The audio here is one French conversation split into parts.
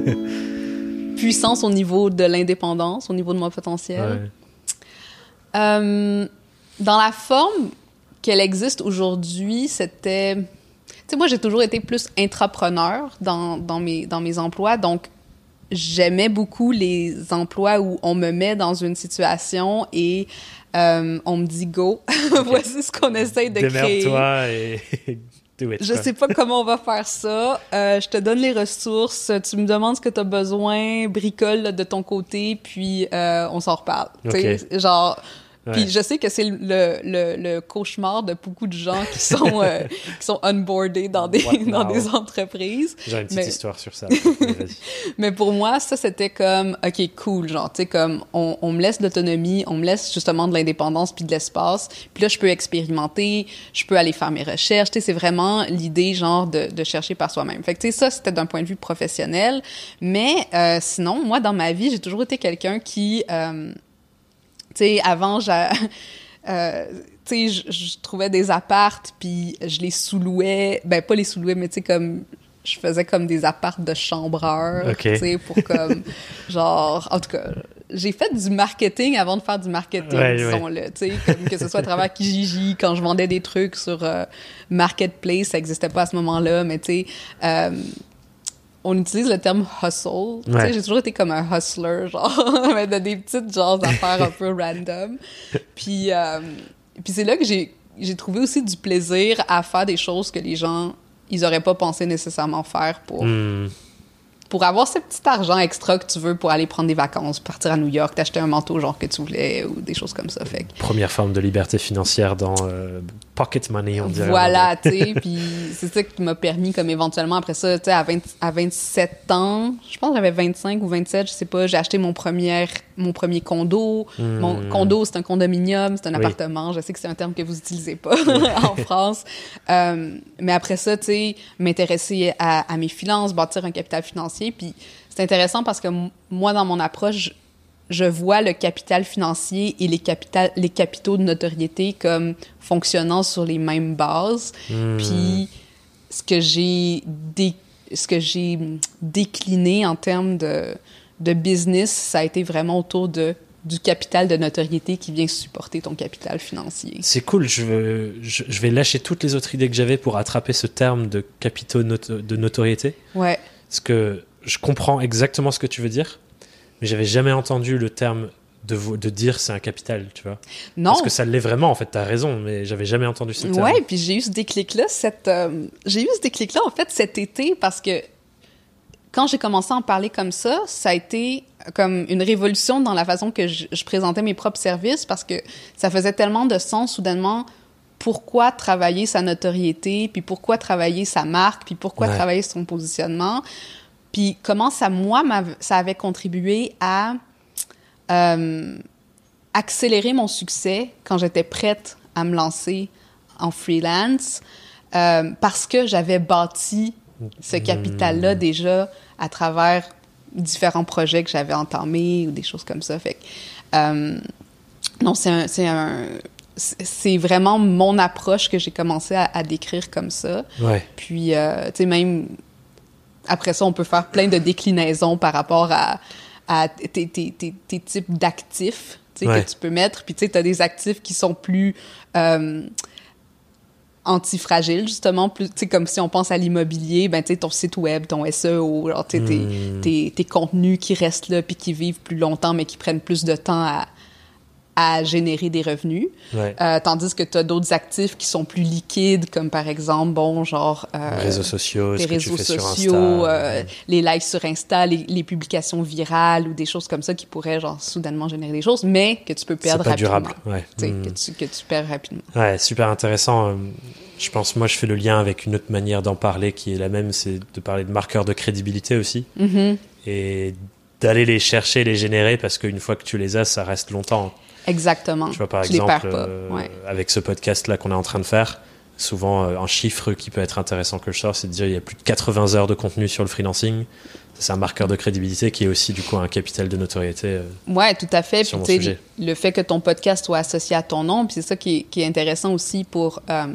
puissance au niveau de l'indépendance, au niveau de mon potentiel. Euh, dans la forme qu'elle existe aujourd'hui, c'était... Tu sais, moi, j'ai toujours été plus intrapreneur dans, dans, mes, dans mes emplois, donc j'aimais beaucoup les emplois où on me met dans une situation et euh, on me dit go. Voici ce qu'on essaye de créer. et do it. Je sais pas comment on va faire ça. Euh, je te donne les ressources. Tu me demandes ce que tu as besoin, bricole de ton côté, puis euh, on s'en reparle. Okay. Genre puis je sais que c'est le, le, le, cauchemar de beaucoup de gens qui sont, euh, qui sont onboardés dans des, dans des entreprises. J'ai une petite mais... histoire sur ça. mais pour moi, ça, c'était comme, OK, cool, genre, tu sais, comme, on, on, me laisse de l'autonomie, on me laisse justement de l'indépendance puis de l'espace. Puis là, je peux expérimenter, je peux aller faire mes recherches. Tu sais, c'est vraiment l'idée, genre, de, de chercher par soi-même. Fait que, tu sais, ça, c'était d'un point de vue professionnel. Mais euh, sinon, moi, dans ma vie, j'ai toujours été quelqu'un qui... Euh, tu sais, avant. Euh, tu sais, je trouvais des appartes, puis je les sous-louais. Ben, pas les sous-louais, mais tu sais, comme je faisais comme des appartes de chambreurs, okay. tu sais, pour comme, genre, en tout cas, j'ai fait du marketing avant de faire du marketing, ouais, disons-le, tu sais, comme que ce soit à travers Kijiji, quand je vendais des trucs sur euh, Marketplace, ça n'existait pas à ce moment-là, mais tu sais, euh, on utilise le terme hustle. Ouais. Tu sais, j'ai toujours été comme un hustler, genre, mais de des petites genres d'affaires un peu random. Puis, euh, puis c'est là que j'ai, j'ai trouvé aussi du plaisir à faire des choses que les gens, ils auraient pas pensé nécessairement faire pour, mm. Pour avoir ce petit argent extra que tu veux pour aller prendre des vacances, partir à New York, t'acheter un manteau genre que tu voulais ou des choses comme ça. Fait que... Première forme de liberté financière dans euh, pocket money, on dirait. Voilà, tu sais, puis c'est ça qui m'a permis, comme éventuellement, après ça, tu sais, à, 20, à 27 ans, je pense que j'avais 25 ou 27, je sais pas, j'ai acheté mon premier, mon premier condo. Mm. Mon condo, c'est un condominium, c'est un Oui. appartement. Je sais que c'est un terme que vous utilisez pas en France. Euh, mais après ça, tu sais, m'intéresser à, à mes finances, bâtir un capital financier. Puis c'est intéressant parce que moi, dans mon approche, je vois le capital financier et les, capital, les capitaux de notoriété comme fonctionnant sur les mêmes bases. Mm. Puis ce que j'ai dé, ce que j'ai décliné en termes de, de business, ça a été vraiment autour de du capital de notoriété qui vient supporter ton capital financier. C'est cool, je, veux, je, je, vais lâcher toutes les autres idées que j'avais pour attraper ce terme de capitaux de notoriété. Ouais. Parce que je comprends exactement ce que tu veux dire, mais j'avais jamais entendu le terme de, de dire c'est un capital, tu vois. Non. Parce que ça l'est vraiment, en fait, tu as raison, mais j'avais jamais entendu ce terme. Ouais, puis j'ai eu ce déclic-là, cette, euh, j'ai eu ce déclic-là, en fait, cet été, parce que quand j'ai commencé à en parler comme ça, ça a été comme une révolution dans la façon que je, je présentais mes propres services, parce que ça faisait tellement de sens, soudainement, pourquoi travailler sa notoriété, puis pourquoi travailler sa marque, puis pourquoi Ouais. travailler son positionnement, puis comment ça, moi, ça avait contribué à euh, accélérer mon succès quand j'étais prête à me lancer en freelance, euh, parce que j'avais bâti ce capital-là déjà à travers différents projets que j'avais entamés ou des choses comme ça. Fait que, euh, non, c'est un, c'est un, c'est vraiment mon approche que j'ai commencé à, à décrire comme ça. Ouais. Puis, euh, tu sais, même après ça, on peut faire plein de déclinaisons par rapport à, à tes, tes, tes, tes types d'actifs Ouais. que tu peux mettre. Puis, tu sais, tu as des actifs qui sont plus euh, antifragiles, justement. Plus, tu sais, comme si on pense à l'immobilier, ben, tu sais, ton site web, ton SEO, genre, tes- Mm. tes, tes contenus qui restent là puis qui vivent plus longtemps, mais qui prennent plus de temps à, à générer des revenus. Ouais. Euh, tandis que tu as d'autres actifs qui sont plus liquides, comme par exemple, bon, genre... euh, réseaux sociaux, les réseaux sociaux, Insta. euh, les likes sur Insta, les, les publications virales ou des choses comme ça qui pourraient, genre, soudainement générer des choses, mais que tu peux perdre pas rapidement. durable. Ouais. Tu sais, Mm. que, tu, que tu perds rapidement. Ouais, super intéressant. Je pense, moi, je fais le lien avec une autre manière d'en parler qui est la même, c'est de parler de marqueurs de crédibilité aussi. Mhm. Et d'aller les chercher, les générer, parce qu'une fois que tu les as, ça reste longtemps. Exactement. Tu vois, par tu les exemple, perds pas. euh, ouais. avec ce podcast-là qu'on est en train de faire, souvent euh, un chiffre qui peut être intéressant que je sors, c'est de dire il y a plus de 80 heures de contenu sur le freelancing. C'est un marqueur de crédibilité qui est aussi du coup un capital de notoriété. euh, Ouais, tout à fait. sur Puis, mon sujet. le fait que ton podcast soit associé à ton nom, puis c'est ça qui est, qui est intéressant aussi pour, euh,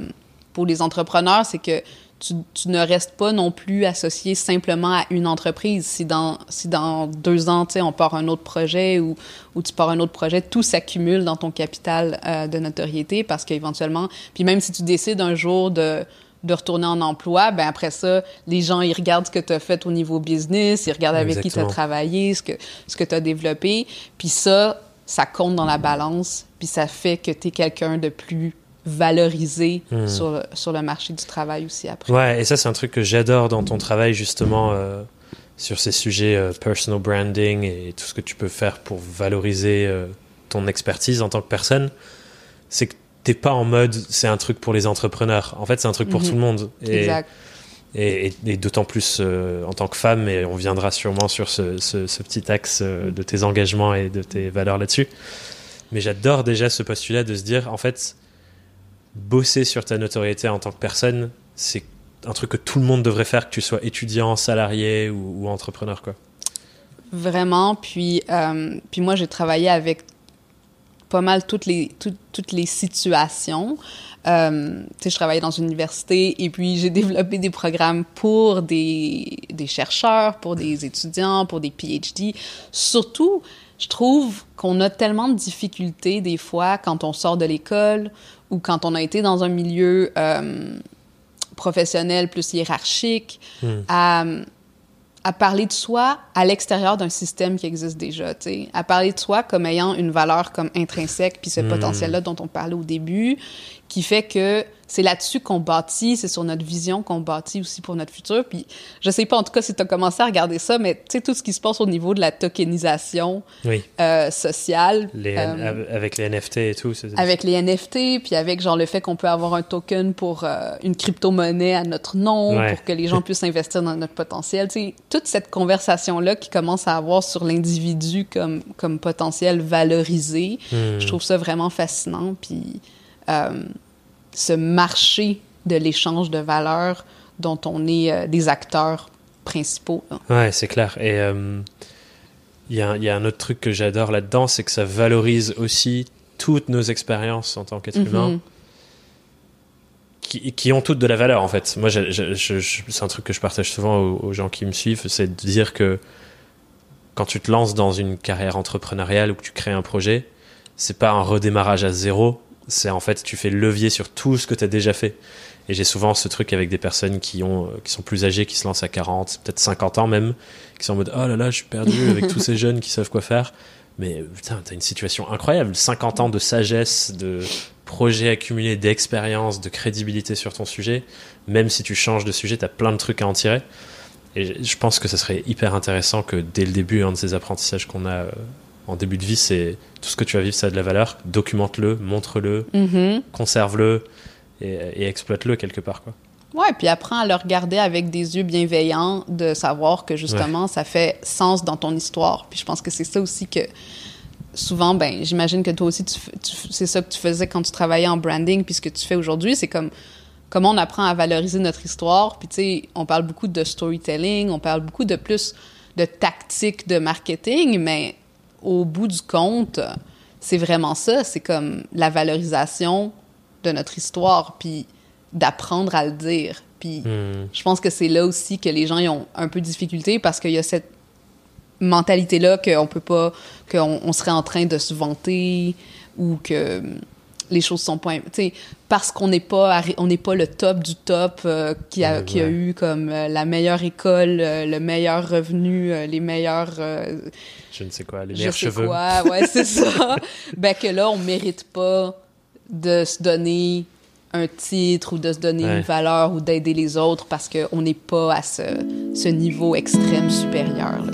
pour les entrepreneurs, c'est que tu, tu, ne restes pas non plus associé simplement à une entreprise. Si dans, si dans deux ans, tu sais, on part un autre projet ou, ou tu pars un autre projet, tout s'accumule dans ton capital euh, de notoriété parce qu'éventuellement, puis même si tu décides un jour de, de retourner en emploi, ben après ça, les gens, ils regardent ce que tu as fait au niveau business, ils regardent avec Exactement. qui tu as travaillé, ce que, ce que tu as développé. Puis ça, ça compte dans la balance, puis ça fait que tu es quelqu'un de plus valorisé Hmm. sur, le, sur le marché du travail aussi après. Ouais, et ça, c'est un truc que j'adore dans ton travail, justement, euh, sur ces sujets euh, personal branding et tout ce que tu peux faire pour valoriser euh, ton expertise en tant que personne. C'est que t'es pas en mode c'est un truc pour les entrepreneurs. En fait, c'est un truc pour Mhm. tout le monde. Et, Exact. et, et- et d'autant plus en tant que femme, et on viendra sûrement sur ce, ce- ce petit axe de tes engagements et de tes valeurs là-dessus. Mais j'adore déjà ce postulat de se dire, en fait, bosser sur ta notoriété en tant que personne, c'est un truc que tout le monde devrait faire, que tu sois étudiant, salarié ou, entrepreneur. Quoi. Vraiment. Puis, euh, puis moi, j'ai travaillé avec pas mal toutes les, tout- toutes les situations. Euh, tu sais, je travaillais dans une université et puis j'ai développé des programmes pour des, des chercheurs, pour des étudiants, pour des PhD. Surtout, je trouve qu'on a tellement de difficultés des fois quand on sort de l'école ou quand on a été dans un milieu euh, professionnel plus hiérarchique Hmm. à, à parler de soi à l'extérieur d'un système qui existe déjà, à parler de soi comme ayant une valeur comme intrinsèque, puis ce Hmm. potentiel-là dont on parlait au début, qui fait que c'est là-dessus qu'on bâtit, c'est sur notre vision qu'on bâtit aussi pour notre futur. Puis je sais pas en tout cas si tu as commencé à regarder ça, mais tu sais, tout ce qui se passe au niveau de la tokenisation Oui, euh, sociale. les, euh, avec les NFT et tout. c'est- avec les NFT, puis avec genre le fait qu'on peut avoir un token pour euh, une crypto-monnaie à notre nom, Ouais. pour que les gens puissent investir dans notre potentiel. Tu sais, toute cette conversation-là qui commence à avoir sur l'individu comme, comme potentiel valorisé, Hmm. je trouve ça vraiment fascinant. Puis euh, ce marché de l'échange de valeurs dont on est euh, des acteurs principaux. là. Ouais, c'est clair. Et euh, il y, a, il y a un autre truc que j'adore là-dedans, c'est que ça valorise aussi toutes nos expériences en tant qu'être humain, Mhm. qui, qui ont toutes de la valeur en fait. Moi, c'est un truc que je partage souvent aux, aux gens qui me suivent, c'est de dire que quand tu te lances dans une carrière entrepreneuriale ou que tu crées un projet, c'est pas un redémarrage à zéro, c'est en fait tu fais levier sur tout ce que tu as déjà fait. Et j'ai souvent ce truc avec des personnes qui, ont, euh, qui sont plus âgées, qui se lancent à 40, peut-être 50 ans même, qui sont en mode Oh là là, je suis perdu avec tous ces jeunes qui savent quoi faire. Mais putain, t'as une situation incroyable. 50 ans de sagesse, de projets accumulés, d'expérience, de crédibilité sur ton sujet. Même si tu changes de sujet, t'as plein de trucs à en tirer. Et je pense que ça serait hyper intéressant que dès le début, un de ces apprentissages qu'on a euh, en début de vie, c'est tout ce que tu vas vivre, ça a de la valeur. Documente-le, montre-le, Mhm. conserve-le et, et exploite-le quelque part. Quoi. Ouais, puis apprends à le regarder avec des yeux bienveillants, de savoir que justement, ça fait sens dans ton histoire. Puis je pense que c'est ça aussi que souvent, ben, j'imagine que toi aussi, tu, tu c'est ça que tu faisais quand tu travaillais en branding, puis ce que tu fais aujourd'hui, c'est comme comment on apprend à valoriser notre histoire. Puis tu sais, on parle beaucoup de storytelling, on parle beaucoup de plus de tactique de marketing, mais au bout du compte, c'est vraiment ça. C'est comme la valorisation de notre histoire, puis d'apprendre à le dire. Puis Hmm. je pense que c'est là aussi que les gens ils ont un peu de difficulté parce qu'il y a cette mentalité-là qu'on peut pas, qu'on on serait en train de se vanter ou que les choses sont pas, sais, parce qu'on n'est pas, on n'est pas le top du top euh, qui a, Ouais, qui a ouais. eu comme euh, la meilleure école, euh, le meilleur revenu, les meilleurs Je ne sais quoi, les je meilleurs sais cheveux. quoi, ouais, c'est ça. ben que là, on mérite pas de se donner un titre ou de se donner Ouais. une valeur ou d'aider les autres parce qu'on n'est pas à ce, ce niveau extrême supérieur. là,